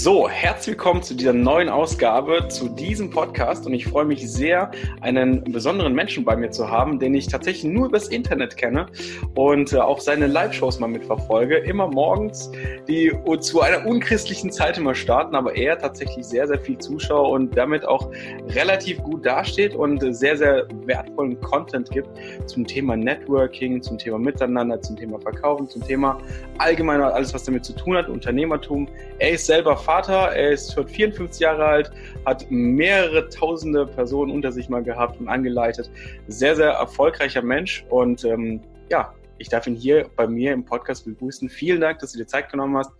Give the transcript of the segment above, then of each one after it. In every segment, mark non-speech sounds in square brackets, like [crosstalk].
So, herzlich willkommen zu dieser neuen Ausgabe, zu diesem Podcast. Und ich freue mich sehr, einen besonderen Menschen bei mir zu haben, den ich tatsächlich nur übers Internet kenne und äh, auch seine Live-Shows mal mitverfolge. Immer morgens, die zu einer unchristlichen Zeit immer starten, aber er tatsächlich sehr, sehr viel Zuschauer und damit auch relativ gut dasteht und sehr, sehr wertvollen Content gibt zum Thema Networking, zum Thema Miteinander, zum Thema Verkaufen, zum Thema allgemein alles, was damit zu tun hat, Unternehmertum. Er ist selber Vater, er ist schon 54 Jahre alt, hat mehrere tausende Personen unter sich mal gehabt und angeleitet. Sehr, sehr erfolgreicher Mensch und ähm, ja, ich darf ihn hier bei mir im Podcast begrüßen. Vielen Dank, dass du dir Zeit genommen hast.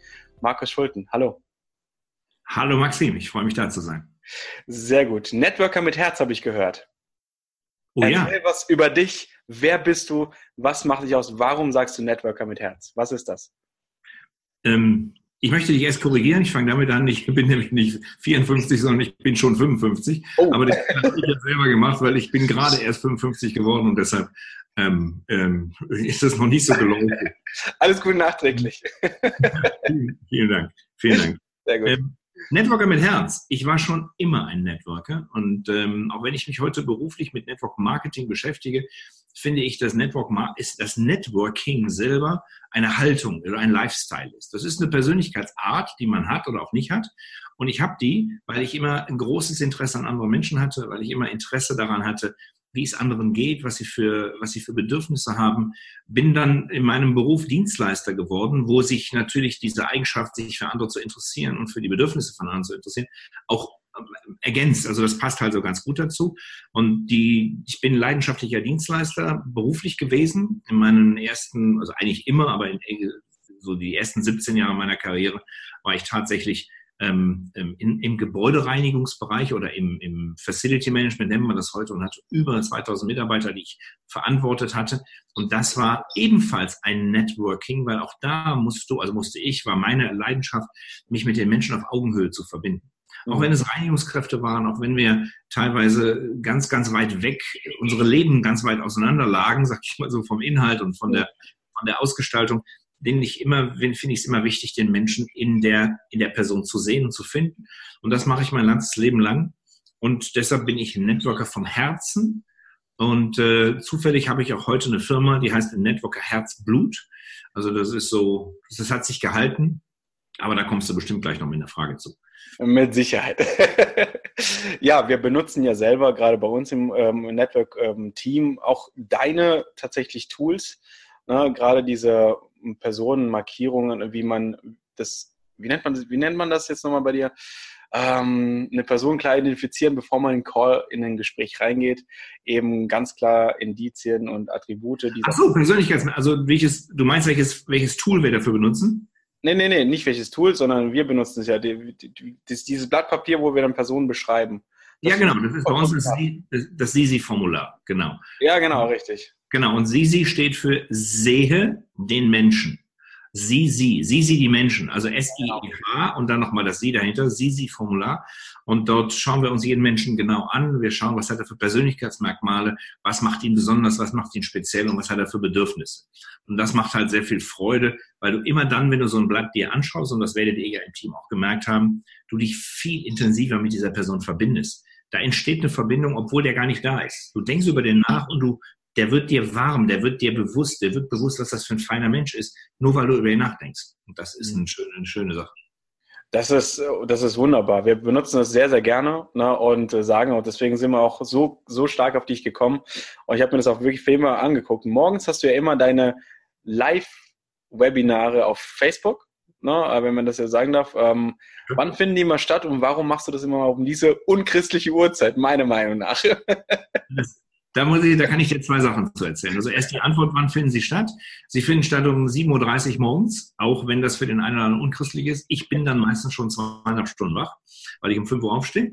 Markus Schulten, hallo. Hallo Maxim, ich freue mich da zu sein. Sehr gut. Networker mit Herz habe ich gehört. Oh Erzähl ja. was über dich. Wer bist du? Was macht dich aus? Warum sagst du Networker mit Herz? Was ist das? Ähm, ich möchte dich erst korrigieren. Ich fange damit an. Ich bin nämlich nicht 54, sondern ich bin schon 55. Oh. Aber das habe ich jetzt selber gemacht, weil ich bin gerade erst 55 geworden und deshalb ähm, ähm, ist das noch nicht so gelungen. [laughs] Alles gut nachträglich. vielen, [laughs] vielen, Dank. Vielen Dank. Sehr gut. Ähm, Networker mit Herz. Ich war schon immer ein Networker und ähm, auch wenn ich mich heute beruflich mit Network Marketing beschäftige, finde ich, dass Network ist, das Networking selber eine Haltung oder ein Lifestyle ist. Das ist eine Persönlichkeitsart, die man hat oder auch nicht hat. Und ich habe die, weil ich immer ein großes Interesse an anderen Menschen hatte, weil ich immer Interesse daran hatte, wie es anderen geht, was sie für, was sie für Bedürfnisse haben. Bin dann in meinem Beruf Dienstleister geworden, wo sich natürlich diese Eigenschaft, sich für andere zu interessieren und für die Bedürfnisse von anderen zu interessieren, auch ergänzt. Also das passt halt so ganz gut dazu. Und die, ich bin leidenschaftlicher Dienstleister beruflich gewesen in meinen ersten, also eigentlich immer, aber in, so die ersten 17 Jahre meiner Karriere war ich tatsächlich ähm, ähm, in, im Gebäudereinigungsbereich oder im, im Facility Management nennt man das heute und hatte über 2000 Mitarbeiter, die ich verantwortet hatte. Und das war ebenfalls ein Networking, weil auch da musst du, also musste ich, war meine Leidenschaft, mich mit den Menschen auf Augenhöhe zu verbinden. Auch wenn es Reinigungskräfte waren, auch wenn wir teilweise ganz, ganz weit weg, unsere Leben ganz weit auseinander lagen, sag ich mal so vom Inhalt und von der, von der Ausgestaltung, den ich immer, finde ich es immer wichtig, den Menschen in der, in der Person zu sehen und zu finden. Und das mache ich mein ganzes Leben lang. Und deshalb bin ich ein Networker vom Herzen. Und äh, zufällig habe ich auch heute eine Firma, die heißt Networker Herzblut. Also das ist so, das hat sich gehalten. Aber da kommst du bestimmt gleich noch mit einer Frage zu. Mit Sicherheit. [laughs] ja, wir benutzen ja selber gerade bei uns im ähm, Network-Team ähm, auch deine tatsächlich Tools. Ne? Gerade diese Personenmarkierungen, wie man das, wie nennt man das, wie nennt man das jetzt nochmal bei dir? Ähm, eine Person klar identifizieren, bevor man in Call in ein Gespräch reingeht, eben ganz klar Indizien und Attribute. Ach so, Persönlichkeits, also welches, du meinst welches, welches Tool wir dafür benutzen? Nee, nee, nee, nicht welches Tool, sondern wir benutzen es ja. Die, die, das, dieses Blatt Papier, wo wir dann Personen beschreiben. Das ja, genau. Das ist bei uns das, das SISI-Formular. Genau. Ja, genau, richtig. Genau. Und SISI steht für sehe den Menschen. Sie, sie, sie, sie, die Menschen, also S-I-E-H und dann nochmal das Sie dahinter, Sie, sie Formular. Und dort schauen wir uns jeden Menschen genau an. Wir schauen, was hat er für Persönlichkeitsmerkmale, was macht ihn besonders, was macht ihn speziell und was hat er für Bedürfnisse. Und das macht halt sehr viel Freude, weil du immer dann, wenn du so ein Blatt dir anschaust, und das werdet ihr ja im Team auch gemerkt haben, du dich viel intensiver mit dieser Person verbindest. Da entsteht eine Verbindung, obwohl der gar nicht da ist. Du denkst über den nach und du der wird dir warm, der wird dir bewusst, der wird bewusst, was das für ein feiner Mensch ist, nur weil du über ihn nachdenkst. Und das ist eine schöne, eine schöne Sache. Das ist, das ist wunderbar. Wir benutzen das sehr, sehr gerne ne, und sagen, und deswegen sind wir auch so, so stark auf dich gekommen. Und ich habe mir das auch wirklich viel mal angeguckt. Morgens hast du ja immer deine Live-Webinare auf Facebook, ne, wenn man das ja sagen darf. Ähm, wann finden die immer statt und warum machst du das immer um diese unchristliche Uhrzeit, meiner Meinung nach? [laughs] das, da, muss ich, da kann ich dir zwei Sachen zu erzählen. Also erst die Antwort, wann finden sie statt? Sie finden statt um 7.30 Uhr morgens, auch wenn das für den einen oder anderen unchristlich ist. Ich bin dann meistens schon zweieinhalb Stunden wach, weil ich um 5 Uhr aufstehe.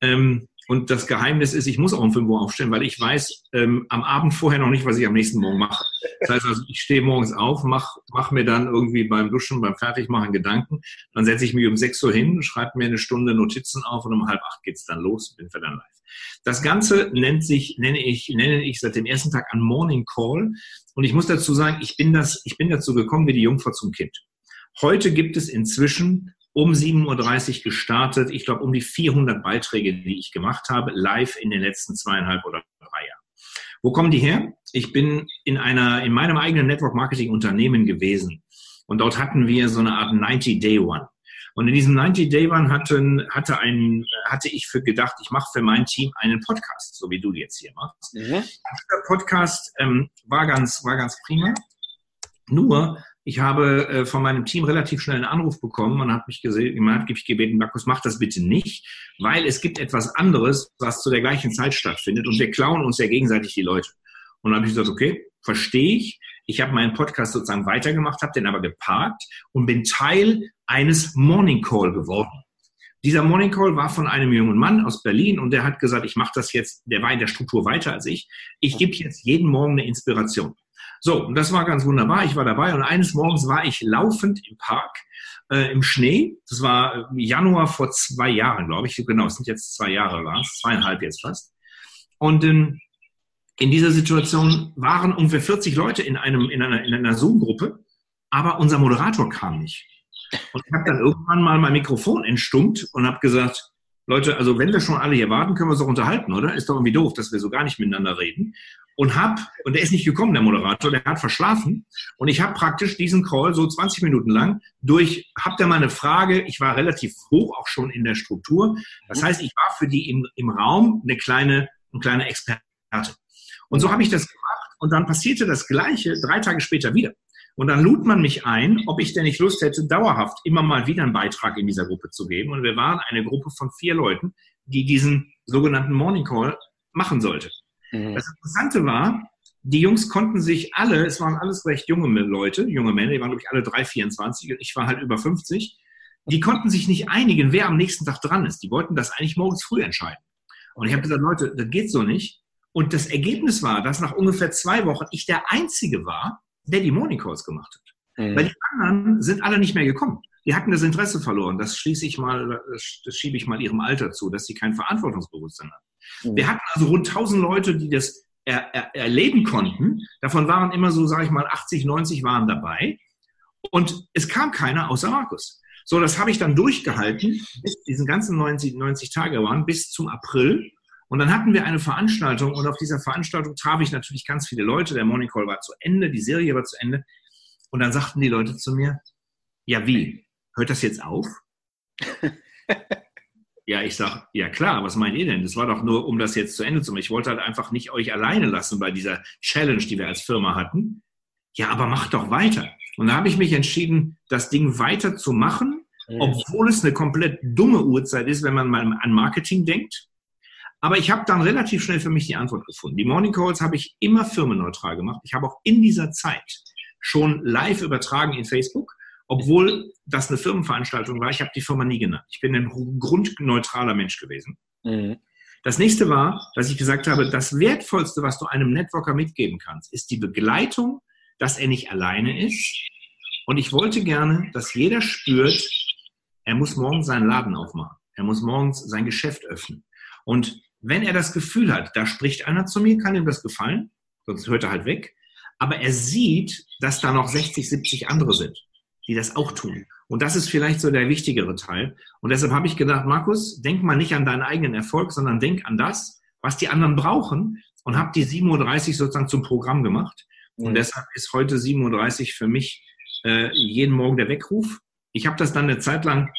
Ähm, und das Geheimnis ist, ich muss auch um 5 Uhr aufstehen, weil ich weiß ähm, am Abend vorher noch nicht, was ich am nächsten Morgen mache. Das heißt also, ich stehe morgens auf, mache mach mir dann irgendwie beim Duschen, beim Fertigmachen Gedanken. Dann setze ich mich um 6 Uhr hin, schreibe mir eine Stunde Notizen auf und um halb acht geht's dann los, bin für dann live. Das Ganze nennt sich, nenne ich, nenne ich seit dem ersten Tag an Morning Call. Und ich muss dazu sagen, ich bin das, ich bin dazu gekommen wie die Jungfrau zum Kind. Heute gibt es inzwischen um 7.30 Uhr gestartet. Ich glaube, um die 400 Beiträge, die ich gemacht habe, live in den letzten zweieinhalb oder drei Jahren. Wo kommen die her? Ich bin in einer, in meinem eigenen Network Marketing Unternehmen gewesen. Und dort hatten wir so eine Art 90 Day One. Und in diesem 90 Day One hatten, hatte, ein, hatte ich für gedacht, ich mache für mein Team einen Podcast, so wie du jetzt hier machst. Mhm. Der Podcast ähm, war, ganz, war ganz prima. Nur, ich habe äh, von meinem Team relativ schnell einen Anruf bekommen und hat mich gesehen, man hat mich gebeten, Markus, mach das bitte nicht, weil es gibt etwas anderes, was zu der gleichen Zeit stattfindet und wir klauen uns ja gegenseitig die Leute. Und dann habe ich gesagt, okay, verstehe ich. Ich habe meinen Podcast sozusagen weitergemacht, habe den aber geparkt und bin Teil eines Morning Call geworden. Dieser Morning Call war von einem jungen Mann aus Berlin und der hat gesagt, ich mache das jetzt, der war in der Struktur weiter als ich. Ich gebe jetzt jeden Morgen eine Inspiration. So, und das war ganz wunderbar. Ich war dabei und eines Morgens war ich laufend im Park äh, im Schnee. Das war Januar vor zwei Jahren, glaube ich. Genau, es sind jetzt zwei Jahre, war es, zweieinhalb jetzt fast. Und ähm, in dieser Situation waren ungefähr 40 Leute in, einem, in einer, in einer Zoom-Gruppe, aber unser Moderator kam nicht. Und ich habe dann irgendwann mal mein Mikrofon entstummt und habe gesagt, Leute, also wenn wir schon alle hier warten, können wir uns doch unterhalten, oder? Ist doch irgendwie doof, dass wir so gar nicht miteinander reden. Und hab, und der ist nicht gekommen, der Moderator, der hat verschlafen. Und ich habe praktisch diesen Call so 20 Minuten lang durch, hab da mal eine Frage, ich war relativ hoch auch schon in der Struktur. Das heißt, ich war für die im, im Raum eine kleine, ein kleiner Experte. Und so habe ich das gemacht und dann passierte das Gleiche drei Tage später wieder. Und dann lud man mich ein, ob ich denn nicht Lust hätte, dauerhaft immer mal wieder einen Beitrag in dieser Gruppe zu geben. Und wir waren eine Gruppe von vier Leuten, die diesen sogenannten Morning Call machen sollte. Mhm. Das Interessante war, die Jungs konnten sich alle, es waren alles recht junge Leute, junge Männer, die waren, glaube ich, alle drei, 24 und ich war halt über 50. Die konnten sich nicht einigen, wer am nächsten Tag dran ist. Die wollten das eigentlich morgens früh entscheiden. Und ich habe gesagt, Leute, das geht so nicht. Und das Ergebnis war, dass nach ungefähr zwei Wochen ich der Einzige war, der die Morning Calls gemacht hat. Mhm. Weil die anderen sind alle nicht mehr gekommen. Die hatten das Interesse verloren. Das schließe ich mal, das schiebe ich mal ihrem Alter zu, dass sie kein Verantwortungsbewusstsein haben. Mhm. Wir hatten also rund 1000 Leute, die das er, er, erleben konnten. Davon waren immer so, sage ich mal, 80, 90 waren dabei. Und es kam keiner außer Markus. So, das habe ich dann durchgehalten, bis diesen ganzen 90, 90 Tage waren, bis zum April. Und dann hatten wir eine Veranstaltung und auf dieser Veranstaltung traf ich natürlich ganz viele Leute. Der Morning Call war zu Ende, die Serie war zu Ende. Und dann sagten die Leute zu mir, ja wie, hört das jetzt auf? [laughs] ja, ich sage, ja klar, was meint ihr denn? Das war doch nur, um das jetzt zu Ende zu machen. Ich wollte halt einfach nicht euch alleine lassen bei dieser Challenge, die wir als Firma hatten. Ja, aber macht doch weiter. Und da habe ich mich entschieden, das Ding weiter zu machen, obwohl es eine komplett dumme Uhrzeit ist, wenn man mal an Marketing denkt. Aber ich habe dann relativ schnell für mich die Antwort gefunden. Die Morning Calls habe ich immer firmenneutral gemacht. Ich habe auch in dieser Zeit schon live übertragen in Facebook, obwohl das eine Firmenveranstaltung war. Ich habe die Firma nie genannt. Ich bin ein grundneutraler Mensch gewesen. Mhm. Das nächste war, dass ich gesagt habe, das Wertvollste, was du einem Networker mitgeben kannst, ist die Begleitung, dass er nicht alleine ist. Und ich wollte gerne, dass jeder spürt, er muss morgens seinen Laden aufmachen. Er muss morgens sein Geschäft öffnen. Und wenn er das Gefühl hat, da spricht einer zu mir, kann ihm das gefallen, sonst hört er halt weg. Aber er sieht, dass da noch 60, 70 andere sind, die das auch tun. Und das ist vielleicht so der wichtigere Teil. Und deshalb habe ich gedacht, Markus, denk mal nicht an deinen eigenen Erfolg, sondern denk an das, was die anderen brauchen und habe die 7.30 Uhr sozusagen zum Programm gemacht. Und mhm. deshalb ist heute 7.30 Uhr für mich äh, jeden Morgen der Weckruf. Ich habe das dann eine Zeit lang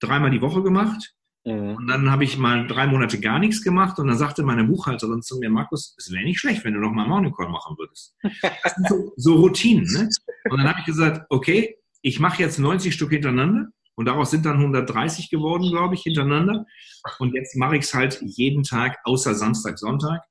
dreimal die Woche gemacht. Mhm. Und dann habe ich mal drei Monate gar nichts gemacht und dann sagte meine Buchhalterin zu mir, Markus, es wäre nicht schlecht, wenn du noch mal Morning Call machen würdest. Das sind so, so Routinen. Ne? Und dann habe ich gesagt, okay, ich mache jetzt 90 Stück hintereinander und daraus sind dann 130 geworden, glaube ich, hintereinander. Und jetzt mache ich es halt jeden Tag, außer Samstag, Sonntag.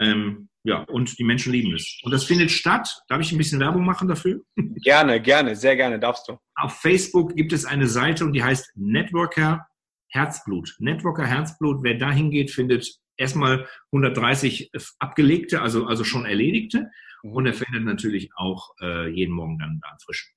Ähm, ja, und die Menschen lieben es. Und das findet statt. Darf ich ein bisschen Werbung machen dafür? Gerne, gerne, sehr gerne, darfst du. Auf Facebook gibt es eine Seite und die heißt Networker Herzblut. Networker Herzblut, wer da hingeht, findet erstmal 130 abgelegte, also, also schon erledigte. Mhm. Und er findet natürlich auch äh, jeden Morgen dann da frischen.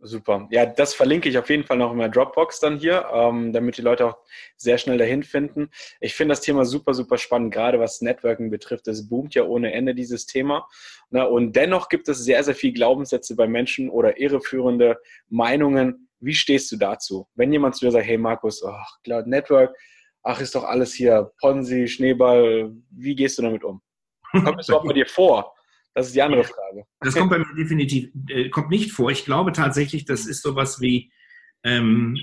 Super. Ja, das verlinke ich auf jeden Fall noch in meiner Dropbox dann hier, ähm, damit die Leute auch sehr schnell dahin finden. Ich finde das Thema super, super spannend, gerade was Networking betrifft. Es boomt ja ohne Ende dieses Thema. Ne? Und dennoch gibt es sehr, sehr viel Glaubenssätze bei Menschen oder irreführende Meinungen, Wie stehst du dazu? Wenn jemand zu dir sagt, hey Markus, oh, Cloud Network, ach, ist doch alles hier Ponzi, Schneeball, wie gehst du damit um? Kommt es überhaupt bei dir vor? Das ist die andere Frage. Das kommt bei mir definitiv, äh, kommt nicht vor. Ich glaube tatsächlich, das ist sowas wie, ähm,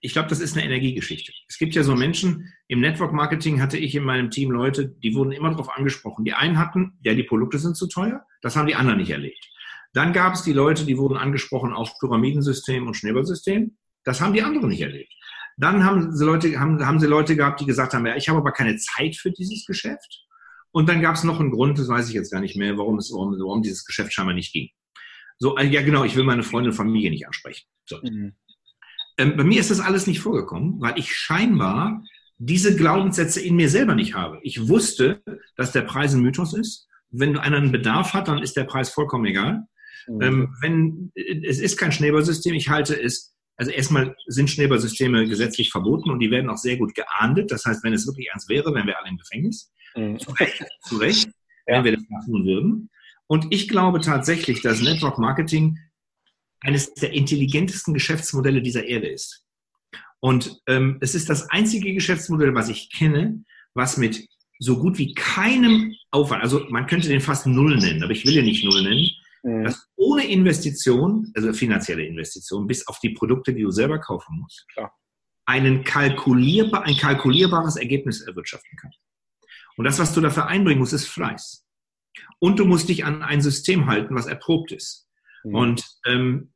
ich glaube, das ist eine Energiegeschichte. Es gibt ja so Menschen, im Network Marketing hatte ich in meinem Team Leute, die wurden immer darauf angesprochen. Die einen hatten, ja, die Produkte sind zu teuer, das haben die anderen nicht erlebt. Dann gab es die Leute, die wurden angesprochen auf Pyramidensystem und Schneeballsystem. Das haben die anderen nicht erlebt. Dann haben sie Leute, haben, haben sie Leute gehabt, die gesagt haben, ja, ich habe aber keine Zeit für dieses Geschäft. Und dann gab es noch einen Grund, das weiß ich jetzt gar nicht mehr, warum, es, warum, warum dieses Geschäft scheinbar nicht ging. So, äh, ja genau, ich will meine Freunde und Familie nicht ansprechen. So. Mhm. Ähm, bei mir ist das alles nicht vorgekommen, weil ich scheinbar diese Glaubenssätze in mir selber nicht habe. Ich wusste, dass der Preis ein Mythos ist. Wenn einer einen Bedarf hat, dann ist der Preis vollkommen egal. Mhm. Ähm, wenn, es ist kein Schneeballsystem, ich halte es, also erstmal sind Schneeballsysteme gesetzlich verboten und die werden auch sehr gut geahndet. Das heißt, wenn es wirklich eins wäre, wären wir alle im Gefängnis. Mhm. Zu Recht, zu Recht [laughs] ja. wenn wir das tun würden. Und ich glaube tatsächlich, dass Network Marketing eines der intelligentesten Geschäftsmodelle dieser Erde ist. Und ähm, es ist das einzige Geschäftsmodell, was ich kenne, was mit so gut wie keinem Aufwand, also man könnte den fast Null nennen, aber ich will ja nicht Null nennen, mhm. dass ohne Investition, also finanzielle Investition, bis auf die Produkte, die du selber kaufen musst, Klar. Einen kalkulierbar, ein kalkulierbares Ergebnis erwirtschaften kann. Und das, was du dafür einbringen musst, ist Fleiß. Und du musst dich an ein System halten, was erprobt ist. Mhm. Und ähm,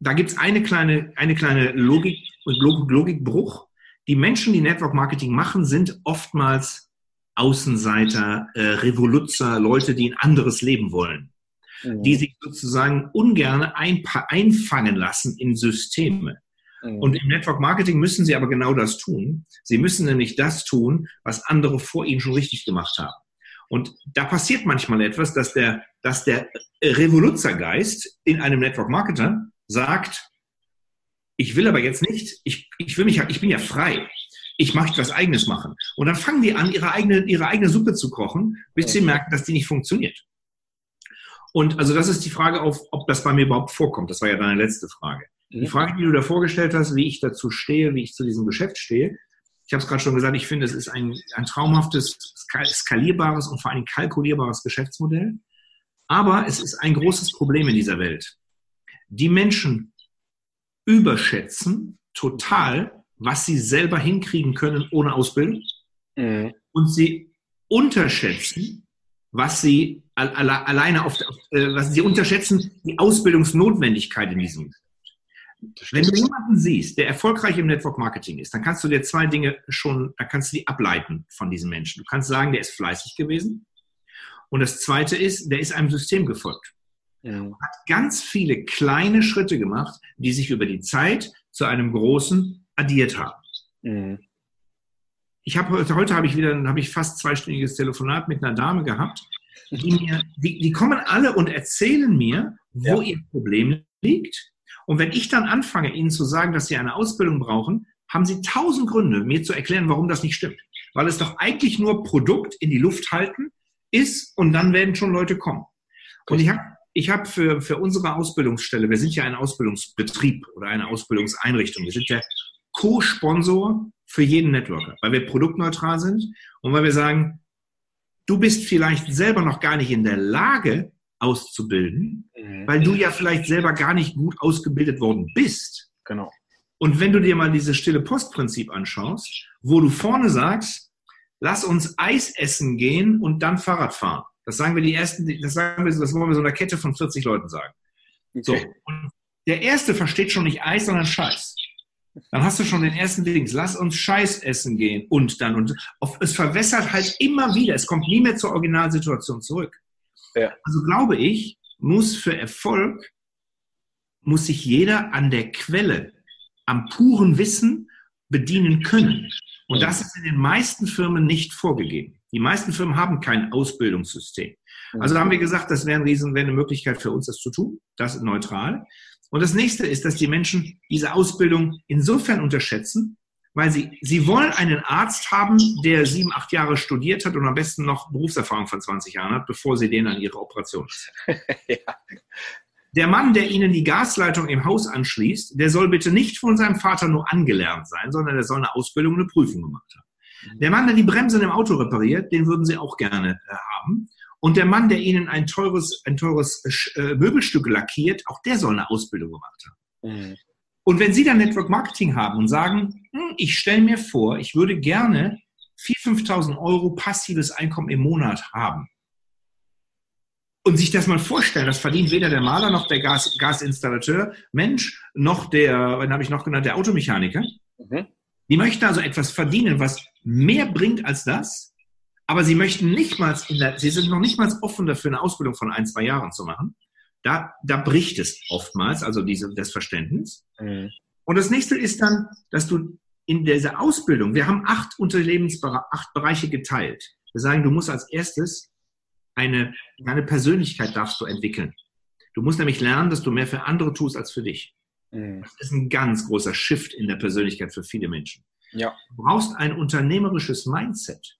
da gibt es eine kleine, eine kleine Logik und Logik, Logikbruch. Die Menschen, die Network Marketing machen, sind oftmals Außenseiter, äh, Revoluzer, Leute, die ein anderes Leben wollen, mhm. die sich sozusagen ungern ein, einfangen lassen in Systeme. Mhm. Und im Network Marketing müssen sie aber genau das tun. Sie müssen nämlich das tun, was andere vor ihnen schon richtig gemacht haben. Und da passiert manchmal etwas, dass der, dass der Revoluzergeist in einem Network Marketer sagt, ich will aber jetzt nicht, ich, ich will mich, ich bin ja frei. Ich möchte was Eigenes machen. Und dann fangen die an, ihre eigene, ihre eigene Suppe zu kochen, bis sie merken, dass die nicht funktioniert. Und also das ist die Frage, auf, ob das bei mir überhaupt vorkommt. Das war ja deine letzte Frage. Die Frage, die du da vorgestellt hast, wie ich dazu stehe, wie ich zu diesem Geschäft stehe, ich habe es gerade schon gesagt, ich finde, es ist ein, ein traumhaftes, skalierbares und vor allem kalkulierbares Geschäftsmodell. Aber es ist ein großes Problem in dieser Welt. Die Menschen überschätzen total, was sie selber hinkriegen können ohne Ausbildung. Mhm. Und sie unterschätzen, was sie alleine auf, äh, was sie unterschätzen, die Ausbildungsnotwendigkeit in diesem wenn du jemanden siehst, der erfolgreich im Network Marketing ist, dann kannst du dir zwei Dinge schon, da kannst du die ableiten von diesem Menschen. Du kannst sagen, der ist fleißig gewesen. Und das zweite ist, der ist einem System gefolgt. Ja. Hat ganz viele kleine Schritte gemacht, die sich über die Zeit zu einem großen addiert haben. Mhm. Ich habe heute, heute habe ich wieder, habe ich fast zweistündiges Telefonat mit einer Dame gehabt, die mir, die, die kommen alle und erzählen mir, wo ja. ihr Problem liegt und wenn ich dann anfange, Ihnen zu sagen, dass Sie eine Ausbildung brauchen, haben Sie tausend Gründe, mir zu erklären, warum das nicht stimmt. Weil es doch eigentlich nur Produkt in die Luft halten ist und dann werden schon Leute kommen. Und ich habe ich hab für, für unsere Ausbildungsstelle, wir sind ja ein Ausbildungsbetrieb oder eine Ausbildungseinrichtung, wir sind der Co-Sponsor für jeden Networker, weil wir produktneutral sind und weil wir sagen, du bist vielleicht selber noch gar nicht in der Lage, auszubilden, mhm. weil du ja vielleicht selber gar nicht gut ausgebildet worden bist. Genau. Und wenn du dir mal dieses stille Postprinzip anschaust, wo du vorne sagst, lass uns Eis essen gehen und dann Fahrrad fahren. Das sagen wir die ersten, das sagen wir, das wollen wir so einer Kette von 40 Leuten sagen. Okay. So. Und der erste versteht schon nicht Eis, sondern Scheiß. Dann hast du schon den ersten Dings. Lass uns Scheiß essen gehen und dann und es verwässert halt immer wieder. Es kommt nie mehr zur Originalsituation zurück. Ja. Also glaube ich, muss für Erfolg, muss sich jeder an der Quelle, am puren Wissen bedienen können. Und das ist in den meisten Firmen nicht vorgegeben. Die meisten Firmen haben kein Ausbildungssystem. Also da haben wir gesagt, das wäre, ein Riesen, wäre eine Möglichkeit für uns, das zu tun. Das ist neutral. Und das nächste ist, dass die Menschen diese Ausbildung insofern unterschätzen, weil sie, sie wollen einen Arzt haben, der sieben, acht Jahre studiert hat und am besten noch Berufserfahrung von 20 Jahren hat, bevor sie den an ihre Operation [laughs] ja. der Mann, der Ihnen die Gasleitung im Haus anschließt, der soll bitte nicht von seinem Vater nur angelernt sein, sondern der soll eine Ausbildung, eine Prüfung gemacht haben. Der Mann, der die Bremsen im Auto repariert, den würden Sie auch gerne äh, haben. Und der Mann, der Ihnen ein teures, ein teures äh, Möbelstück lackiert, auch der soll eine Ausbildung gemacht haben. Mhm. Und wenn Sie dann Network Marketing haben und sagen, hm, ich stelle mir vor, ich würde gerne 4.000, 5.000 Euro passives Einkommen im Monat haben. Und sich das mal vorstellen, das verdient weder der Maler noch der Gas, Gasinstallateur, Mensch, noch der, wann habe ich noch genannt, der Automechaniker. Mhm. Die möchten also etwas verdienen, was mehr bringt als das, aber sie möchten nicht mal, sie sind noch nicht mal offen dafür, eine Ausbildung von ein, zwei Jahren zu machen. Da, da bricht es oftmals, also diese, das Verständnis. Mhm. Und das nächste ist dann, dass du in dieser Ausbildung, wir haben acht Unternehmensbereiche, acht Bereiche geteilt. Wir sagen, du musst als erstes eine, eine Persönlichkeit darfst du entwickeln. Du musst nämlich lernen, dass du mehr für andere tust als für dich. Mhm. Das ist ein ganz großer Shift in der Persönlichkeit für viele Menschen. Ja. Du brauchst ein unternehmerisches Mindset,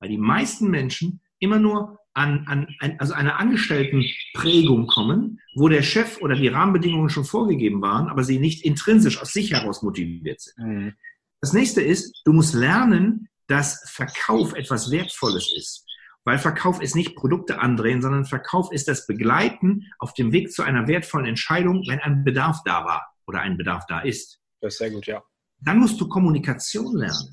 weil die meisten Menschen immer nur an, an also einer Angestelltenprägung kommen, wo der Chef oder die Rahmenbedingungen schon vorgegeben waren, aber sie nicht intrinsisch aus sich heraus motiviert sind. Mhm. Das nächste ist, du musst lernen, dass Verkauf etwas Wertvolles ist. Weil Verkauf ist nicht Produkte andrehen, sondern Verkauf ist das Begleiten auf dem Weg zu einer wertvollen Entscheidung, wenn ein Bedarf da war oder ein Bedarf da ist. Das ist sehr gut, ja. Dann musst du Kommunikation lernen,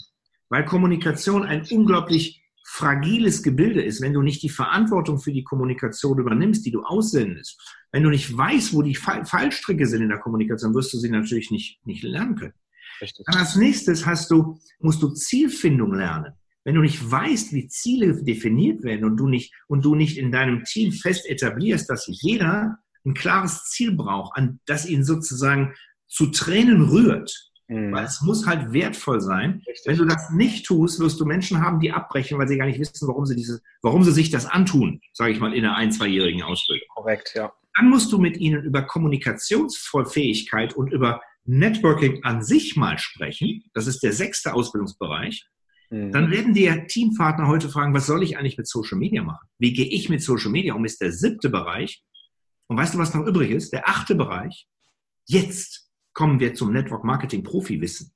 weil Kommunikation ein unglaublich fragiles Gebilde ist, wenn du nicht die Verantwortung für die Kommunikation übernimmst, die du aussendest. Wenn du nicht weißt, wo die Fallstricke sind in der Kommunikation, wirst du sie natürlich nicht, nicht lernen können. Richtig. Dann als nächstes hast du, musst du Zielfindung lernen. Wenn du nicht weißt, wie Ziele definiert werden und du nicht, und du nicht in deinem Team fest etablierst, dass jeder ein klares Ziel braucht, an das ihn sozusagen zu Tränen rührt, mhm. weil es muss halt wertvoll sein. Richtig. Wenn du das nicht tust, wirst du Menschen haben, die abbrechen, weil sie gar nicht wissen, warum sie diese, warum sie sich das antun, sage ich mal, in einer ein-, zweijährigen Ausbildung. Korrekt, ja. Dann musst du mit ihnen über Kommunikationsfähigkeit und über Networking an sich mal sprechen, das ist der sechste Ausbildungsbereich, mhm. dann werden die Teampartner heute fragen, was soll ich eigentlich mit Social Media machen? Wie gehe ich mit Social Media um? Ist der siebte Bereich. Und weißt du, was noch übrig ist? Der achte Bereich. Jetzt kommen wir zum Network Marketing Profi-Wissen.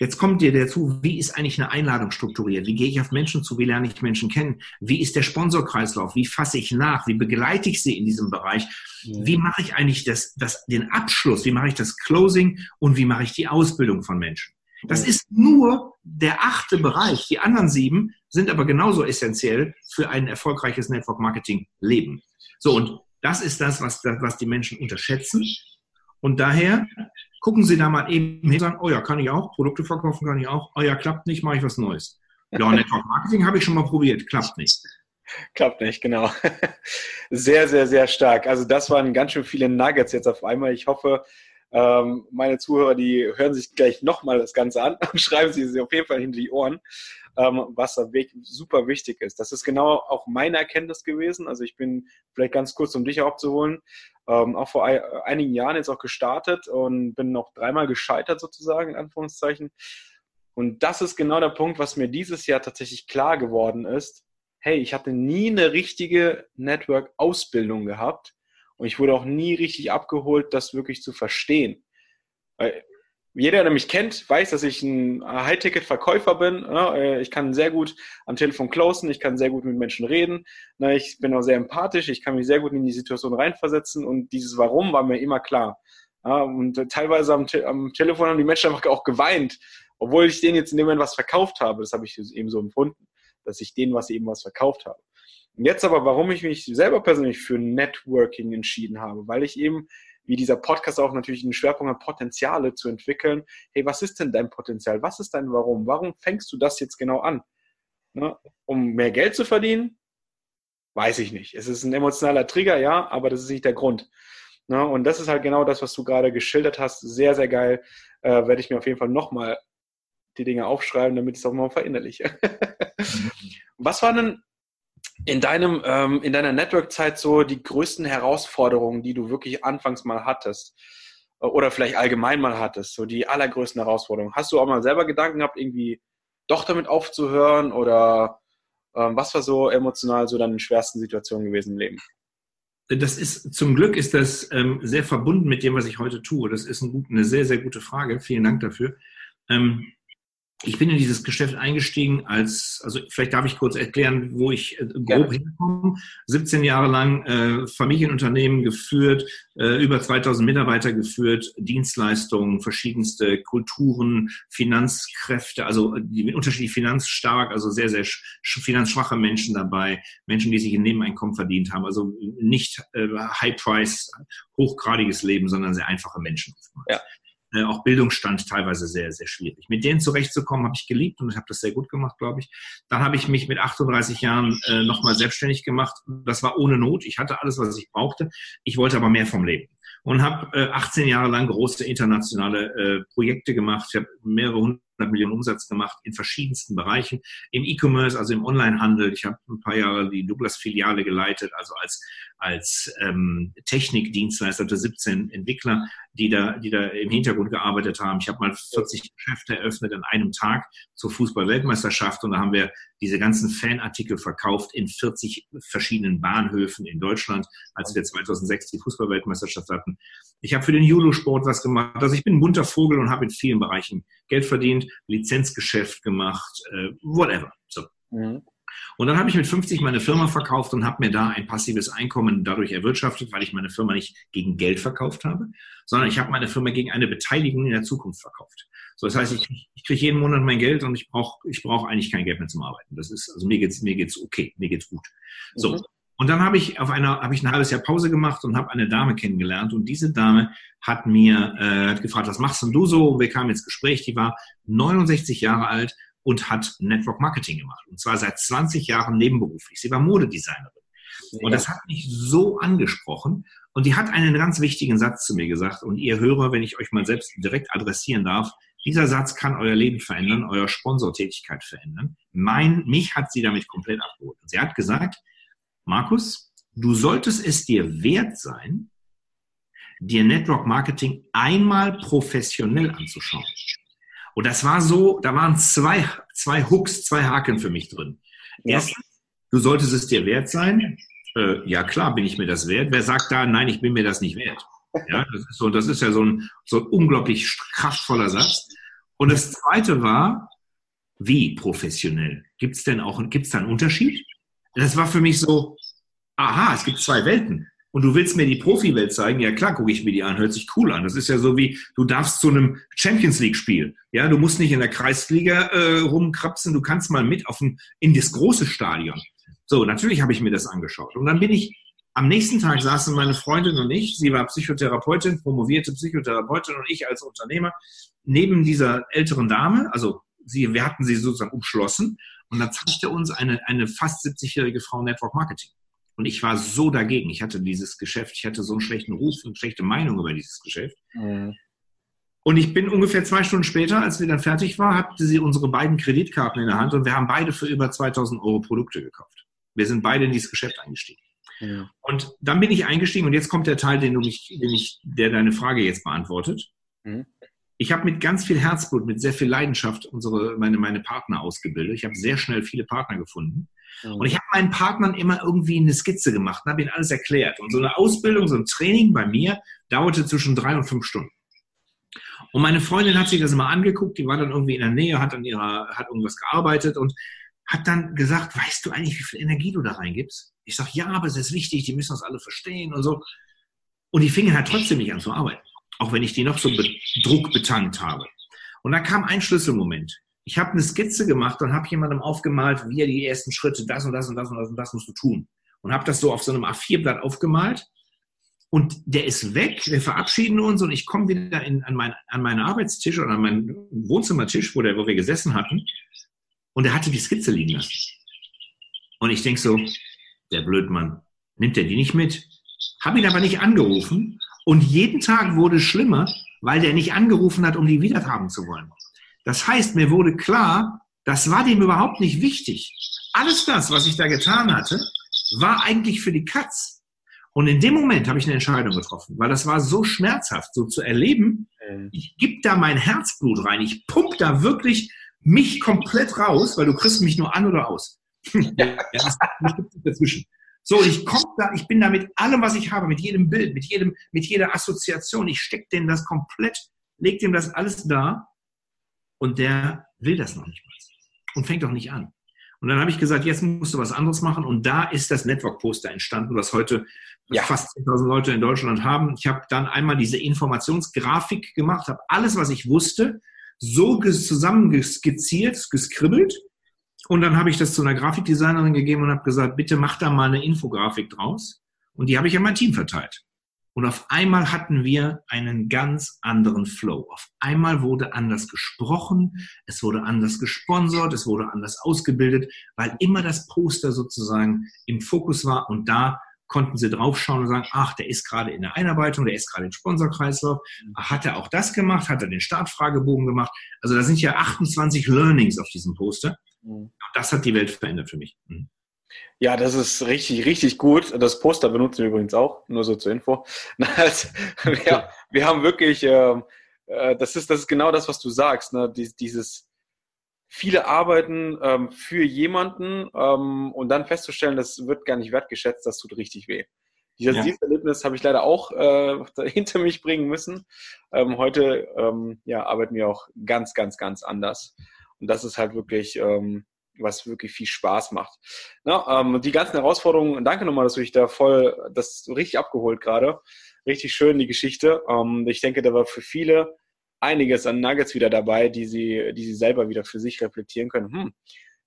Jetzt kommt dir dazu, wie ist eigentlich eine Einladung strukturiert? Wie gehe ich auf Menschen zu? Wie lerne ich Menschen kennen? Wie ist der Sponsorkreislauf? Wie fasse ich nach? Wie begleite ich sie in diesem Bereich? Wie mache ich eigentlich das, das, den Abschluss? Wie mache ich das Closing? Und wie mache ich die Ausbildung von Menschen? Das ist nur der achte Bereich. Die anderen sieben sind aber genauso essentiell für ein erfolgreiches Network Marketing Leben. So, und das ist das, was, was die Menschen unterschätzen. Und daher gucken Sie da mal eben hin und sagen, oh ja, kann ich auch, Produkte verkaufen kann ich auch, oh ja, klappt nicht, mache ich was Neues. Ja, [laughs] Network Marketing habe ich schon mal probiert, klappt nicht. Klappt nicht, genau. [laughs] Sehr, sehr, sehr stark. Also das waren ganz schön viele Nuggets jetzt auf einmal. Ich hoffe, ähm, meine Zuhörer, die hören sich gleich nochmal das Ganze an [laughs] und schreiben sie sich auf jeden Fall hinter die Ohren, ähm, was super wichtig ist. Das ist genau auch meine Erkenntnis gewesen. Also ich bin vielleicht ganz kurz, um dich abzuholen, ähm, auch vor einigen Jahren jetzt auch gestartet und bin noch dreimal gescheitert sozusagen, in Anführungszeichen. Und das ist genau der Punkt, was mir dieses Jahr tatsächlich klar geworden ist. Hey, ich hatte nie eine richtige Network-Ausbildung gehabt und ich wurde auch nie richtig abgeholt, das wirklich zu verstehen. Jeder, der mich kennt, weiß, dass ich ein High-Ticket-Verkäufer bin. Äh, ich kann sehr gut am Telefon closen, ich kann sehr gut mit Menschen reden. Ich bin auch sehr empathisch, ich kann mich sehr gut in die Situation reinversetzen und dieses Warum war mir immer klar. Und teilweise am, am Telefon haben die Menschen einfach auch geweint, obwohl ich denen jetzt in dem Moment was verkauft habe. Das habe ich eben so empfunden, dass ich denen was eben was verkauft habe. Und jetzt aber, warum ich mich selber persönlich für Networking entschieden habe, weil ich eben wie dieser Podcast auch natürlich einen Schwerpunkt hat, Potenziale zu entwickeln. Hey, was ist denn dein Potenzial? Was ist dein Warum? Warum fängst du das jetzt genau an? Ne? Um mehr Geld zu verdienen? Weiß ich nicht. Es ist ein emotionaler Trigger, ja, aber das ist nicht der Grund. Ne? Und das ist halt genau das, was du gerade geschildert hast. Sehr, sehr geil. Äh, werde ich mir auf jeden Fall nochmal die Dinge aufschreiben, damit ich es auch mal verinnerliche. [laughs] was war denn in deinem, ähm, in deiner Network-Zeit so die größten Herausforderungen, die du wirklich anfangs mal hattest? Äh, oder vielleicht allgemein mal hattest, so die allergrößten Herausforderungen. Hast du auch mal selber Gedanken gehabt, irgendwie doch damit aufzuhören? Oder ähm, was war so emotional so deine schwersten Situationen gewesen im Leben? das ist, zum Glück ist das ähm, sehr verbunden mit dem, was ich heute tue. Das ist ein, eine sehr, sehr gute Frage. Vielen Dank dafür. Ähm, ich bin in dieses Geschäft eingestiegen als, also vielleicht darf ich kurz erklären, wo ich äh, grob ja. hinkomme. 17 Jahre lang äh, Familienunternehmen geführt, äh, über 2000 Mitarbeiter geführt, Dienstleistungen, verschiedenste Kulturen, Finanzkräfte, also die unterschiedlich finanzstark, also sehr, sehr finanzschwache Menschen dabei, Menschen, die sich ein Nebeneinkommen verdient haben, also nicht äh, High-Price, hochgradiges Leben, sondern sehr einfache Menschen. Ja äh, auch Bildungsstand teilweise sehr, sehr schwierig. Mit denen zurechtzukommen, habe ich geliebt und habe das sehr gut gemacht, glaube ich. Dann habe ich mich mit 38 Jahren äh, nochmal selbstständig gemacht. Das war ohne Not. Ich hatte alles, was ich brauchte. Ich wollte aber mehr vom Leben und habe äh, 18 Jahre lang große internationale äh, Projekte gemacht. Ich habe mehrere hundert Millionen Umsatz gemacht in verschiedensten Bereichen. Im E-Commerce, also im Onlinehandel. Ich habe ein paar Jahre die Douglas-Filiale geleitet, also als, als ähm, Technikdienstleister für 17 Entwickler, die da, die da im Hintergrund gearbeitet haben. Ich habe mal 40 Geschäfte eröffnet an einem Tag zur Fußball-Weltmeisterschaft und da haben wir diese ganzen Fanartikel verkauft in 40 verschiedenen Bahnhöfen in Deutschland, als wir 2006 die Fußball-Weltmeisterschaft hatten. Ich habe für den Judo-Sport was gemacht. Also ich bin ein bunter Vogel und habe in vielen Bereichen Geld verdient, Lizenzgeschäft gemacht, äh, whatever. So. Mhm. Und dann habe ich mit 50 meine Firma verkauft und habe mir da ein passives Einkommen dadurch erwirtschaftet, weil ich meine Firma nicht gegen Geld verkauft habe, sondern ich habe meine Firma gegen eine Beteiligung in der Zukunft verkauft. So, das heißt, ich, ich kriege jeden Monat mein Geld und ich brauche ich brauch eigentlich kein Geld mehr zum Arbeiten. Das ist, also mir geht's mir geht's okay, mir geht's gut. So. Mhm. Und dann habe ich auf einer, habe ich ein halbes Jahr Pause gemacht und habe eine Dame kennengelernt. Und diese Dame hat mir äh, gefragt, was machst denn du so? Wir kamen ins Gespräch. Die war 69 Jahre alt und hat Network Marketing gemacht. Und zwar seit 20 Jahren nebenberuflich. Sie war Modedesignerin. Und das hat mich so angesprochen. Und die hat einen ganz wichtigen Satz zu mir gesagt. Und ihr Hörer, wenn ich euch mal selbst direkt adressieren darf, dieser Satz kann euer Leben verändern, euer Sponsortätigkeit verändern. Mein, mich hat sie damit komplett abgeholt. Und sie hat gesagt, Markus, du solltest es dir wert sein, dir Network Marketing einmal professionell anzuschauen. Und das war so, da waren zwei, zwei Hooks, zwei Haken für mich drin. Erstens, du solltest es dir wert sein. Äh, ja, klar, bin ich mir das wert. Wer sagt da, nein, ich bin mir das nicht wert? Ja, das ist so, das ist ja so ein, so ein unglaublich kraftvoller Satz. Und das zweite war, wie professionell? Gibt es denn auch, gibt es da einen Unterschied? Das war für mich so, aha, es gibt zwei Welten. Und du willst mir die Profi-Welt zeigen? Ja klar, gucke ich mir die an, hört sich cool an. Das ist ja so wie, du darfst zu einem Champions League-Spiel. Ja, du musst nicht in der Kreisliga äh, rumkrapsen, du kannst mal mit auf ein, in das große Stadion. So, natürlich habe ich mir das angeschaut. Und dann bin ich, am nächsten Tag saßen meine Freundin und ich, sie war Psychotherapeutin, promovierte Psychotherapeutin und ich als Unternehmer, neben dieser älteren Dame, also sie, wir hatten sie sozusagen umschlossen. Und dann zeigte uns eine, eine fast 70-jährige Frau Network Marketing. Und ich war so dagegen. Ich hatte dieses Geschäft, ich hatte so einen schlechten Ruf und schlechte Meinung über dieses Geschäft. Mhm. Und ich bin ungefähr zwei Stunden später, als wir dann fertig war, hatte sie unsere beiden Kreditkarten in der Hand und wir haben beide für über 2000 Euro Produkte gekauft. Wir sind beide in dieses Geschäft eingestiegen. Ja. Und dann bin ich eingestiegen und jetzt kommt der Teil, den du mich, den ich, der deine Frage jetzt beantwortet. Mhm. Ich habe mit ganz viel Herzblut, mit sehr viel Leidenschaft unsere, meine, meine Partner ausgebildet. Ich habe sehr schnell viele Partner gefunden. Mhm. Und ich habe meinen Partnern immer irgendwie eine Skizze gemacht und habe ihnen alles erklärt. Und so eine Ausbildung, so ein Training bei mir dauerte zwischen drei und fünf Stunden. Und meine Freundin hat sich das immer angeguckt, die war dann irgendwie in der Nähe, hat an ihrer, hat irgendwas gearbeitet und hat dann gesagt, weißt du eigentlich, wie viel Energie du da reingibst? Ich sage, ja, aber es ist wichtig, die müssen das alle verstehen und so. Und die fingen halt trotzdem nicht an zu arbeiten auch wenn ich die noch so be Druck betankt habe. Und da kam ein Schlüsselmoment. Ich habe eine Skizze gemacht und habe jemandem aufgemalt, wie er die ersten Schritte, das und das und das und das und das musst du tun. Und habe das so auf so einem A4-Blatt aufgemalt. Und der ist weg, wir verabschieden uns und ich komme wieder in, an, mein, an meinen Arbeitstisch oder an meinen Wohnzimmertisch, wo, der, wo wir gesessen hatten. Und er hatte die Skizze liegen lassen. Und ich denk so, der Blödmann, nimmt er die nicht mit? Habe ihn aber nicht angerufen und jeden Tag wurde es schlimmer, weil der nicht angerufen hat, um die wiederhaben zu wollen. Das heißt, mir wurde klar, das war dem überhaupt nicht wichtig. Alles das, was ich da getan hatte, war eigentlich für die Katz. Und in dem Moment habe ich eine Entscheidung getroffen, weil das war so schmerzhaft, so zu erleben. Mhm. Ich gebe da mein Herzblut rein. Ich pump da wirklich mich komplett raus, weil du kriegst mich nur an oder aus. [laughs] ja, das, das dazwischen. So, ich komme da, ich bin da mit allem, was ich habe, mit jedem Bild, mit jedem, mit jeder Assoziation, ich stecke dem das komplett, leg dem das alles da und der will das noch nicht mal und fängt auch nicht an. Und dann habe ich gesagt, jetzt musst du was anderes machen. Und da ist das Network-Poster entstanden, was heute ja. fast 10.000 Leute in Deutschland haben. Ich habe dann einmal diese Informationsgrafik gemacht, habe alles, was ich wusste, so zusammenskizziert, geskribbelt. Und dann habe ich das zu einer Grafikdesignerin gegeben und habe gesagt, bitte mach da mal eine Infografik draus. Und die habe ich an mein Team verteilt. Und auf einmal hatten wir einen ganz anderen Flow. Auf einmal wurde anders gesprochen, es wurde anders gesponsert, es wurde anders ausgebildet, weil immer das Poster sozusagen im Fokus war und da konnten sie draufschauen und sagen, ach, der ist gerade in der Einarbeitung, der ist gerade im Sponsorkreislauf. Hat er auch das gemacht? Hat er den Startfragebogen gemacht? Also da sind ja 28 Learnings auf diesem Poster. Mhm. Das hat die Welt verändert für mich. Mhm. Ja, das ist richtig, richtig gut. Das Poster benutzen wir übrigens auch, nur so zur Info. [laughs] wir, wir haben wirklich, ähm, äh, das, ist, das ist genau das, was du sagst, ne? Dies, dieses viele arbeiten ähm, für jemanden ähm, und dann festzustellen, das wird gar nicht wertgeschätzt, das tut richtig weh. Dieses, ja. dieses Erlebnis habe ich leider auch äh, [laughs] hinter mich bringen müssen. Ähm, heute ähm, ja, arbeiten wir auch ganz, ganz, ganz anders. Und das ist halt wirklich, ähm, was wirklich viel Spaß macht. Na, ähm, die ganzen Herausforderungen, danke nochmal, dass du dich da voll, das richtig abgeholt gerade. Richtig schön, die Geschichte. Ähm, ich denke, da war für viele einiges an Nuggets wieder dabei, die sie, die sie selber wieder für sich reflektieren können. Hm,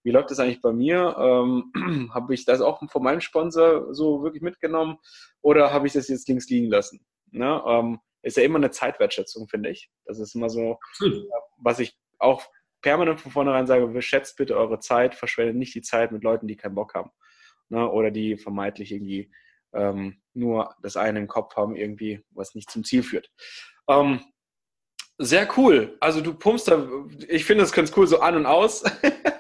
wie läuft das eigentlich bei mir? Ähm, [clears throat] habe ich das auch von meinem Sponsor so wirklich mitgenommen oder habe ich das jetzt links liegen lassen? Ne? Ähm, ist ja immer eine Zeitwertschätzung, finde ich. Das ist immer so, was ich auch permanent von vornherein sage, schätzt bitte eure Zeit, verschwendet nicht die Zeit mit Leuten, die keinen Bock haben. Ne? Oder die vermeintlich irgendwie ähm, nur das eine im Kopf haben, irgendwie, was nicht zum Ziel führt. Ähm, sehr cool. Also du pumpst da, ich finde das ganz cool, so an und aus. [laughs]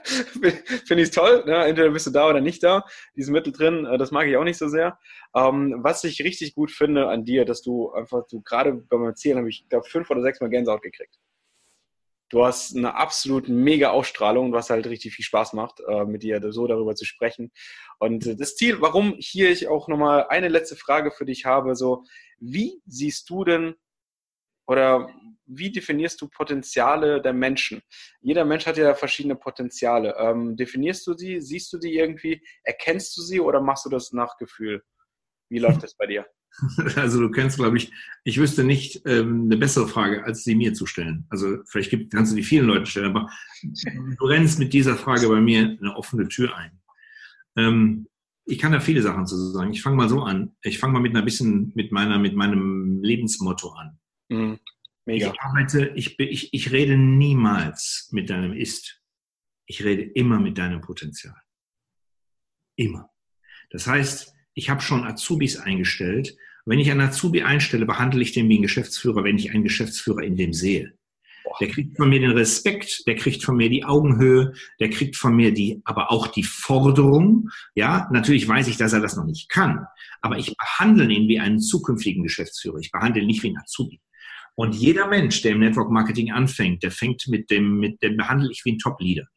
finde ich toll. Ne? Entweder bist du da oder nicht da. Diese Mittel drin, äh, das mag ich auch nicht so sehr. Ähm, was ich richtig gut finde an dir, dass du einfach, du gerade beim Erzählen habe ich, glaube fünf oder sechs Mal Gänsehaut gekriegt. Du hast eine absolut mega Ausstrahlung, was halt richtig viel Spaß macht, äh, mit dir so darüber zu sprechen. Und äh, das Ziel, warum hier ich auch nochmal eine letzte Frage für dich habe, so, wie siehst du denn oder wie definierst du Potenziale der Menschen? Jeder Mensch hat ja verschiedene Potenziale. Ähm, definierst du sie? Siehst du die irgendwie? Erkennst du sie oder machst du das nach Gefühl? Wie läuft das bei dir? [laughs] Also du kennst, glaube ich, ich wüsste nicht ähm, eine bessere Frage, als sie mir zu stellen. Also vielleicht gibt, kannst du die vielen Leuten stellen, aber du rennst mit dieser Frage bei mir eine offene Tür ein. Ähm, ich kann da viele Sachen zu sagen. Ich fange mal so an. Ich fange mal mit einer bisschen mit meiner mit meinem Lebensmotto an. Mhm. Mega. Ich arbeite, ich, ich, ich rede niemals mit deinem Ist. Ich rede immer mit deinem Potenzial. Immer. Das heißt, ich habe schon Azubis eingestellt. Wenn ich einen Azubi einstelle, behandle ich den wie ein Geschäftsführer, wenn ich einen Geschäftsführer in dem sehe. Der kriegt von mir den Respekt, der kriegt von mir die Augenhöhe, der kriegt von mir die, aber auch die Forderung. Ja, natürlich weiß ich, dass er das noch nicht kann, aber ich behandle ihn wie einen zukünftigen Geschäftsführer. Ich behandle ihn nicht wie ein Azubi. Und jeder Mensch, der im Network Marketing anfängt, der fängt mit dem, mit dem behandle ich wie ein Top Leader.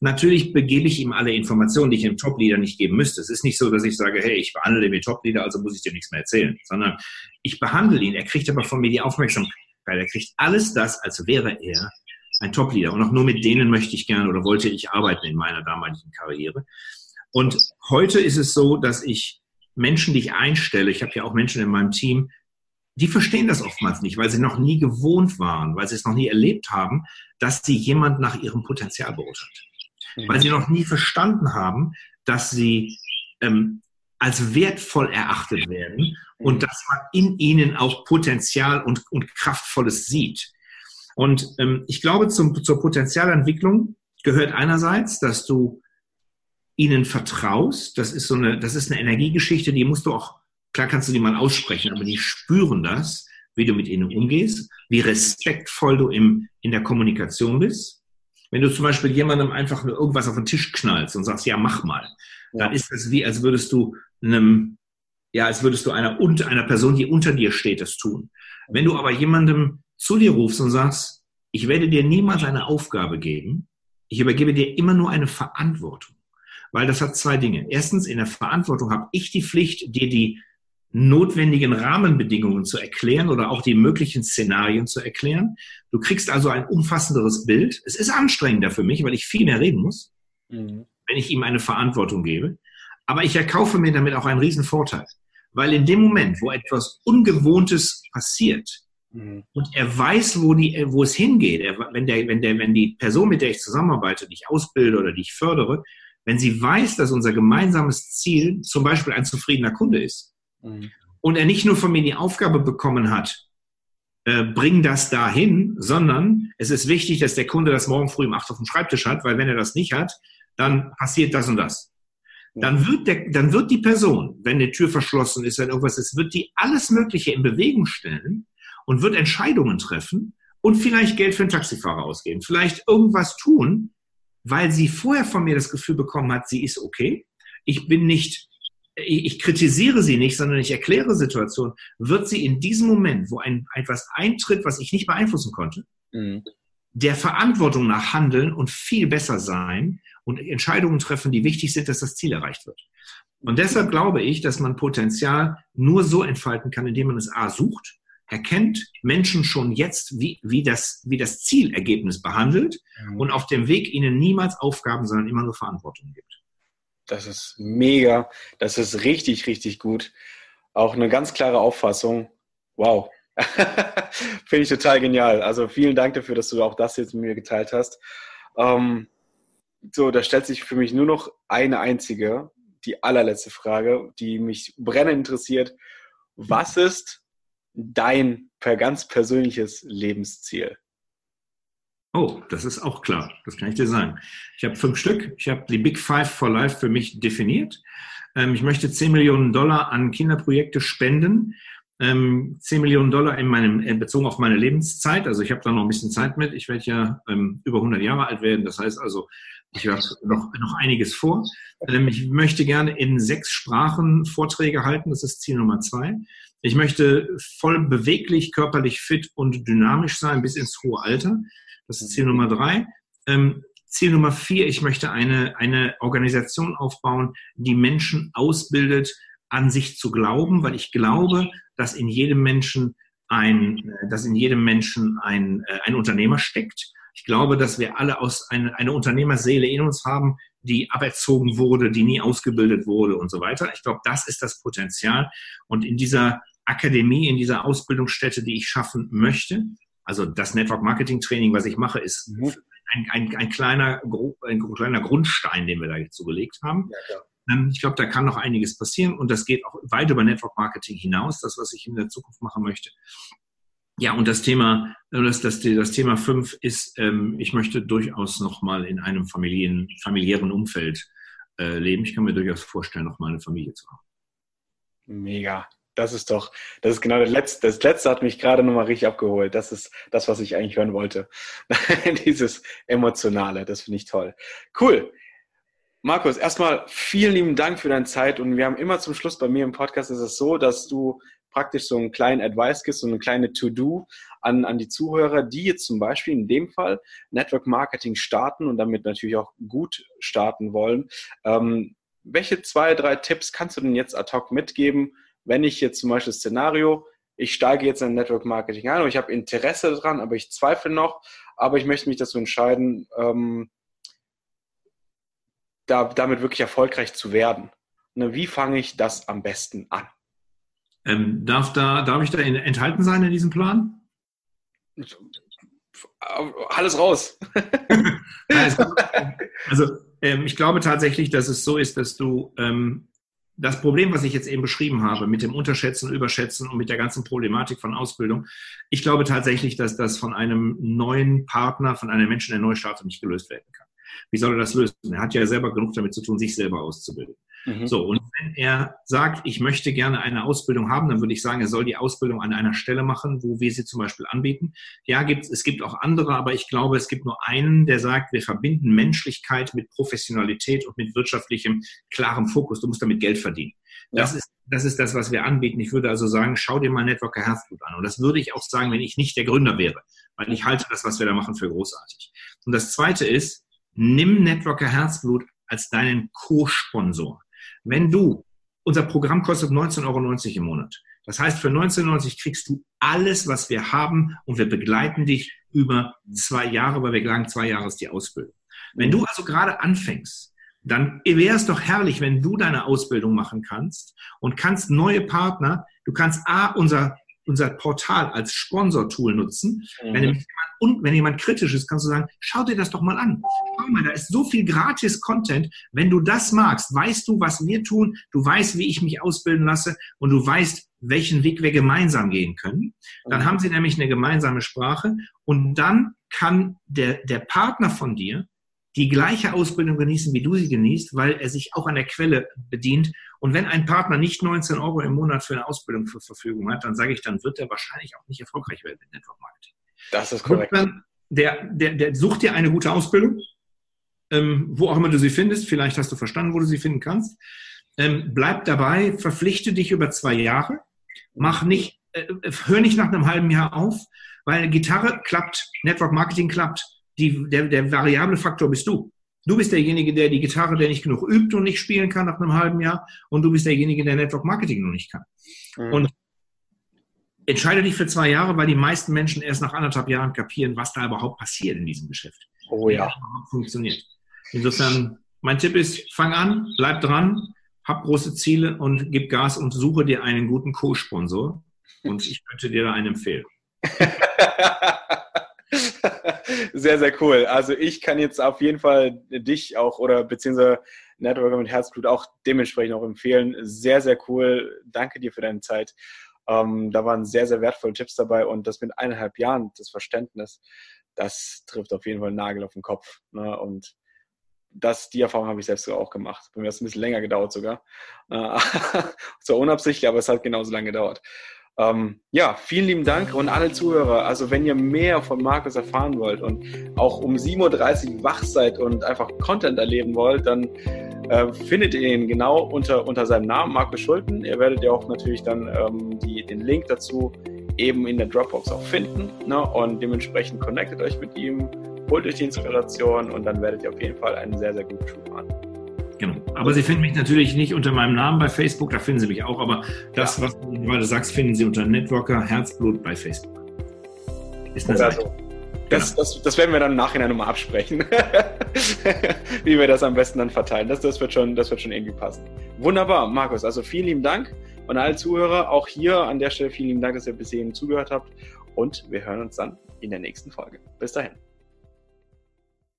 Natürlich begebe ich ihm alle Informationen, die ich dem Top-Leader nicht geben müsste. Es ist nicht so, dass ich sage, hey, ich behandle den Top-Leader, also muss ich dir nichts mehr erzählen, sondern ich behandle ihn. Er kriegt aber von mir die Aufmerksamkeit. Er kriegt alles das, als wäre er ein Top-Leader. Und auch nur mit denen möchte ich gerne oder wollte ich arbeiten in meiner damaligen Karriere. Und heute ist es so, dass ich Menschen, die ich einstelle, ich habe ja auch Menschen in meinem Team, die verstehen das oftmals nicht, weil sie noch nie gewohnt waren, weil sie es noch nie erlebt haben, dass sie jemand nach ihrem Potenzial beurteilt weil sie noch nie verstanden haben, dass sie ähm, als wertvoll erachtet werden und mhm. dass man in ihnen auch Potenzial und, und Kraftvolles sieht. Und ähm, ich glaube, zum, zur Potenzialentwicklung gehört einerseits, dass du ihnen vertraust. Das ist so eine, das ist eine Energiegeschichte, die musst du auch, klar kannst du die mal aussprechen, aber die spüren das, wie du mit ihnen umgehst, wie respektvoll du im, in der Kommunikation bist. Wenn du zum Beispiel jemandem einfach nur irgendwas auf den Tisch knallst und sagst, ja, mach mal, ja. dann ist das wie, als würdest du einem, ja, als würdest du einer, einer Person, die unter dir steht, das tun. Wenn du aber jemandem zu dir rufst und sagst, ich werde dir niemals eine Aufgabe geben, ich übergebe dir immer nur eine Verantwortung. weil das hat zwei Dinge. Erstens, in der Verantwortung habe ich die Pflicht, dir die notwendigen Rahmenbedingungen zu erklären oder auch die möglichen Szenarien zu erklären. Du kriegst also ein umfassenderes Bild. Es ist anstrengender für mich, weil ich viel mehr reden muss, mhm. wenn ich ihm eine Verantwortung gebe. Aber ich erkaufe mir damit auch einen riesen Vorteil. Weil in dem Moment, wo etwas Ungewohntes passiert mhm. und er weiß, wo, die, wo es hingeht, er, wenn, der, wenn, der, wenn die Person, mit der ich zusammenarbeite, die ich ausbilde oder die ich fördere, wenn sie weiß, dass unser gemeinsames Ziel zum Beispiel ein zufriedener Kunde ist, Mhm. Und er nicht nur von mir die Aufgabe bekommen hat, äh, bring das dahin, sondern es ist wichtig, dass der Kunde das morgen früh um acht auf dem Schreibtisch hat, weil wenn er das nicht hat, dann passiert das und das. Dann wird, der, dann wird die Person, wenn die Tür verschlossen ist, wenn irgendwas ist, wird die alles Mögliche in Bewegung stellen und wird Entscheidungen treffen und vielleicht Geld für einen Taxifahrer ausgeben, vielleicht irgendwas tun, weil sie vorher von mir das Gefühl bekommen hat, sie ist okay. Ich bin nicht ich kritisiere sie nicht, sondern ich erkläre Situationen, wird sie in diesem Moment, wo ein, etwas eintritt, was ich nicht beeinflussen konnte, mhm. der Verantwortung nach handeln und viel besser sein und Entscheidungen treffen, die wichtig sind, dass das Ziel erreicht wird. Und deshalb glaube ich, dass man Potenzial nur so entfalten kann, indem man es A sucht, erkennt Menschen schon jetzt, wie, wie, das, wie das Zielergebnis behandelt mhm. und auf dem Weg ihnen niemals Aufgaben, sondern immer nur Verantwortung gibt. Das ist mega. Das ist richtig, richtig gut. Auch eine ganz klare Auffassung. Wow. [laughs] Finde ich total genial. Also vielen Dank dafür, dass du auch das jetzt mit mir geteilt hast. Ähm, so, da stellt sich für mich nur noch eine einzige, die allerletzte Frage, die mich brennend interessiert. Was ist dein ganz persönliches Lebensziel? Oh, das ist auch klar. Das kann ich dir sagen. Ich habe fünf Stück. Ich habe die Big Five for Life für mich definiert. Ähm, ich möchte 10 Millionen Dollar an Kinderprojekte spenden. 10 ähm, Millionen Dollar in meinem, äh, bezogen auf meine Lebenszeit. Also ich habe da noch ein bisschen Zeit mit. Ich werde ja ähm, über 100 Jahre alt werden. Das heißt also, ich habe noch, noch einiges vor. ich möchte gerne in sechs Sprachen Vorträge halten. Das ist Ziel Nummer zwei. Ich möchte voll beweglich, körperlich fit und dynamisch sein bis ins hohe Alter. Das ist Ziel Nummer drei. Ähm, Ziel Nummer vier, ich möchte eine, eine Organisation aufbauen, die Menschen ausbildet, an sich zu glauben, weil ich glaube, dass in jedem Menschen ein, äh, dass in jedem Menschen ein, äh, ein Unternehmer steckt. Ich glaube, dass wir alle aus eine, eine Unternehmerseele in uns haben, die aberzogen wurde, die nie ausgebildet wurde und so weiter. Ich glaube, das ist das Potenzial. Und in dieser Akademie, in dieser Ausbildungsstätte, die ich schaffen möchte, also das Network Marketing Training, was ich mache, ist mhm. ein, ein, ein, kleiner, ein kleiner Grundstein, den wir da jetzt so gelegt haben. Ja, ähm, ich glaube, da kann noch einiges passieren und das geht auch weit über Network Marketing hinaus, das, was ich in der Zukunft machen möchte. Ja, und das Thema, äh, das, das, das Thema fünf ist, ähm, ich möchte durchaus nochmal in einem Familien, familiären Umfeld äh, leben. Ich kann mir durchaus vorstellen, nochmal eine Familie zu haben. Mega. Das ist doch, das ist genau das Letzte. Das Letzte hat mich gerade nochmal richtig abgeholt. Das ist das, was ich eigentlich hören wollte. [laughs] Dieses Emotionale, das finde ich toll. Cool. Markus, erstmal vielen lieben Dank für deine Zeit und wir haben immer zum Schluss bei mir im Podcast ist es so, dass du praktisch so einen kleinen Advice gibst, so eine kleine To-Do an, an die Zuhörer, die jetzt zum Beispiel in dem Fall Network Marketing starten und damit natürlich auch gut starten wollen. Ähm, welche zwei, drei Tipps kannst du denn jetzt ad hoc mitgeben, wenn ich jetzt zum Beispiel das Szenario, ich steige jetzt in Network Marketing ein und ich habe Interesse daran, aber ich zweifle noch, aber ich möchte mich dazu entscheiden, ähm, da, damit wirklich erfolgreich zu werden. Ne, wie fange ich das am besten an? Ähm, darf, da, darf ich da enthalten sein in diesem Plan? Alles raus. [laughs] also ähm, ich glaube tatsächlich, dass es so ist, dass du ähm, das Problem, was ich jetzt eben beschrieben habe, mit dem Unterschätzen, Überschätzen und mit der ganzen Problematik von Ausbildung, ich glaube tatsächlich, dass das von einem neuen Partner, von einem Menschen, der neu startet, nicht gelöst werden kann. Wie soll er das lösen? Er hat ja selber genug damit zu tun, sich selber auszubilden. Mhm. So, und wenn er sagt, ich möchte gerne eine Ausbildung haben, dann würde ich sagen, er soll die Ausbildung an einer Stelle machen, wo wir sie zum Beispiel anbieten. Ja, gibt, es gibt auch andere, aber ich glaube, es gibt nur einen, der sagt, wir verbinden Menschlichkeit mit Professionalität und mit wirtschaftlichem, klarem Fokus. Du musst damit Geld verdienen. Das, ja. ist, das ist das, was wir anbieten. Ich würde also sagen, schau dir mal Networker Herzblut an. Und das würde ich auch sagen, wenn ich nicht der Gründer wäre, weil ich halte das, was wir da machen, für großartig. Und das Zweite ist, nimm Networker Herzblut als deinen Co-Sponsor. Wenn du, unser Programm kostet 19,90 Euro im Monat. Das heißt, für 19,90 kriegst du alles, was wir haben und wir begleiten dich über zwei Jahre, weil wir sagen, zwei Jahre ist die Ausbildung. Wenn du also gerade anfängst, dann wäre es doch herrlich, wenn du deine Ausbildung machen kannst und kannst neue Partner, du kannst A, unser, unser Portal als Sponsor-Tool nutzen. Mhm. Wenn, jemand, und wenn jemand kritisch ist, kannst du sagen, schau dir das doch mal an. Schau mal, da ist so viel gratis Content. Wenn du das magst, weißt du, was wir tun, du weißt, wie ich mich ausbilden lasse und du weißt, welchen Weg wir gemeinsam gehen können. Dann mhm. haben sie nämlich eine gemeinsame Sprache und dann kann der, der Partner von dir die gleiche Ausbildung genießen, wie du sie genießt, weil er sich auch an der Quelle bedient. Und wenn ein Partner nicht 19 Euro im Monat für eine Ausbildung zur Verfügung hat, dann sage ich, dann wird er wahrscheinlich auch nicht erfolgreich werden mit Network Marketing. Das ist korrekt. Dann, der, der, der sucht dir eine gute Ausbildung, ähm, wo auch immer du sie findest. Vielleicht hast du verstanden, wo du sie finden kannst. Ähm, bleib dabei, verpflichte dich über zwei Jahre. Mach nicht, äh, hör nicht nach einem halben Jahr auf, weil Gitarre klappt, Network Marketing klappt, die, der, der variable Faktor bist du. Du bist derjenige, der die Gitarre, der nicht genug übt und nicht spielen kann nach einem halben Jahr. Und du bist derjenige, der Network Marketing noch nicht kann. Mhm. Und entscheide dich für zwei Jahre, weil die meisten Menschen erst nach anderthalb Jahren kapieren, was da überhaupt passiert in diesem Geschäft. Oh ja. funktioniert. Insofern, mein Tipp ist, fang an, bleib dran, hab große Ziele und gib Gas und suche dir einen guten Co-Sponsor. Und ich könnte dir da einen empfehlen. [laughs] [laughs] sehr, sehr cool. Also ich kann jetzt auf jeden Fall dich auch oder beziehungsweise Networker mit Herzblut auch dementsprechend auch empfehlen. Sehr, sehr cool. Danke dir für deine Zeit. Ähm, da waren sehr, sehr wertvolle Tipps dabei und das mit eineinhalb Jahren, das Verständnis, das trifft auf jeden Fall einen Nagel auf den Kopf. Ne? Und das, die Erfahrung habe ich selbst auch gemacht. Bei mir hat es ein bisschen länger gedauert sogar. Äh, [laughs] zwar unabsichtlich, aber es hat genauso lange gedauert. Ähm, ja, vielen lieben Dank und alle Zuhörer. Also wenn ihr mehr von Markus erfahren wollt und auch um 7.30 Uhr wach seid und einfach Content erleben wollt, dann äh, findet ihr ihn genau unter, unter seinem Namen, Markus Schulten. Ihr werdet ja auch natürlich dann ähm, die, den Link dazu eben in der Dropbox auch finden. Ne? Und dementsprechend connectet euch mit ihm, holt euch die Inspiration und dann werdet ihr auf jeden Fall einen sehr, sehr guten Schuh fahren. Aber Sie finden mich natürlich nicht unter meinem Namen bei Facebook, da finden Sie mich auch, aber das, was du gerade sagst, finden Sie unter Networker Herzblut bei Facebook. Ist eine Seite. Das, genau. das, das, werden wir dann im Nachhinein nochmal absprechen, [laughs] wie wir das am besten dann verteilen. Das, das, wird schon, das wird schon irgendwie passen. Wunderbar, Markus. Also vielen lieben Dank und alle Zuhörer. Auch hier an der Stelle vielen lieben Dank, dass ihr bis hierhin zugehört habt. Und wir hören uns dann in der nächsten Folge. Bis dahin.